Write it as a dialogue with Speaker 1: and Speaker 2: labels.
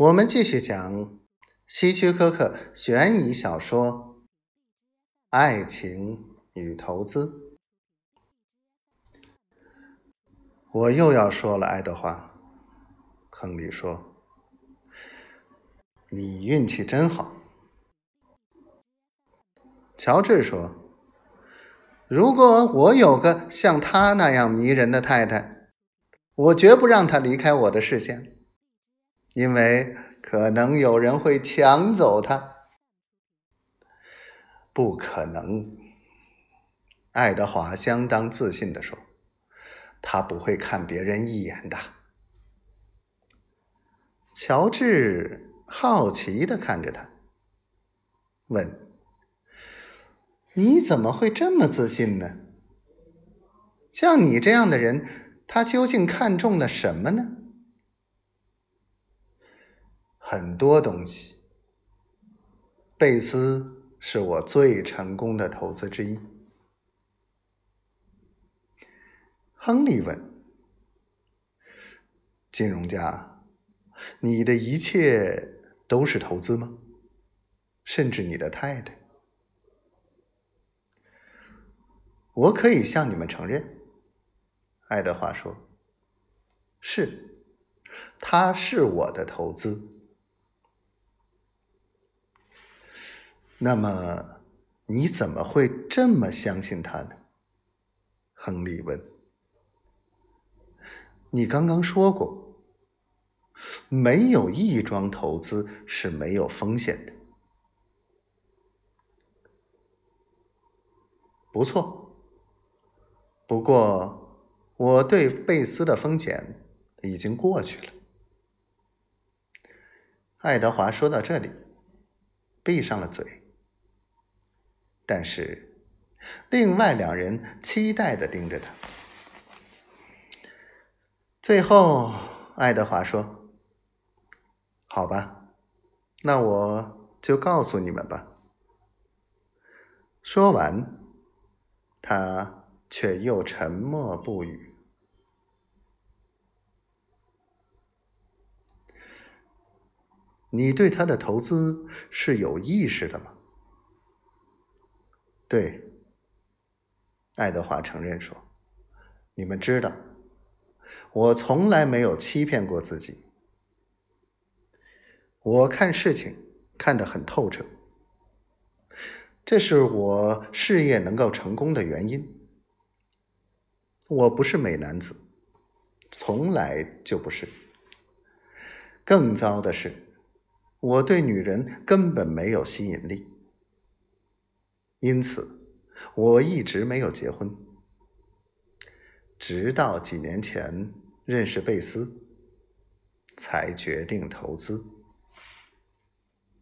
Speaker 1: 我们继续讲希区柯克悬疑小说《爱情与投资》。我又要说了，爱德华。亨利说：“你运气真好。”乔治说：“如果我有个像他那样迷人的太太，我绝不让她离开我的视线，因为可能有人会抢走他。”不可能，爱德华相当自信地说：“他不会看别人一眼的。”乔治好奇的看着他，问：“你怎么会这么自信呢？像你这样的人，他究竟看中了什么呢？”很多东西。贝斯是我最成功的投资之一。亨利问：“金融家。”你的一切都是投资吗？甚至你的太太？我可以向你们承认，爱德华说：“是，他是我的投资。”那么，你怎么会这么相信他呢？亨利问。你刚刚说过。没有一桩投资是没有风险的。不错，不过我对贝斯的风险已经过去了。爱德华说到这里，闭上了嘴。但是，另外两人期待的盯着他。最后，爱德华说。好吧，那我就告诉你们吧。说完，他却又沉默不语。你对他的投资是有意识的吗？对，爱德华承认说：“你们知道，我从来没有欺骗过自己。”我看事情看得很透彻，这是我事业能够成功的原因。我不是美男子，从来就不是。更糟的是，我对女人根本没有吸引力，因此我一直没有结婚，直到几年前认识贝斯，才决定投资。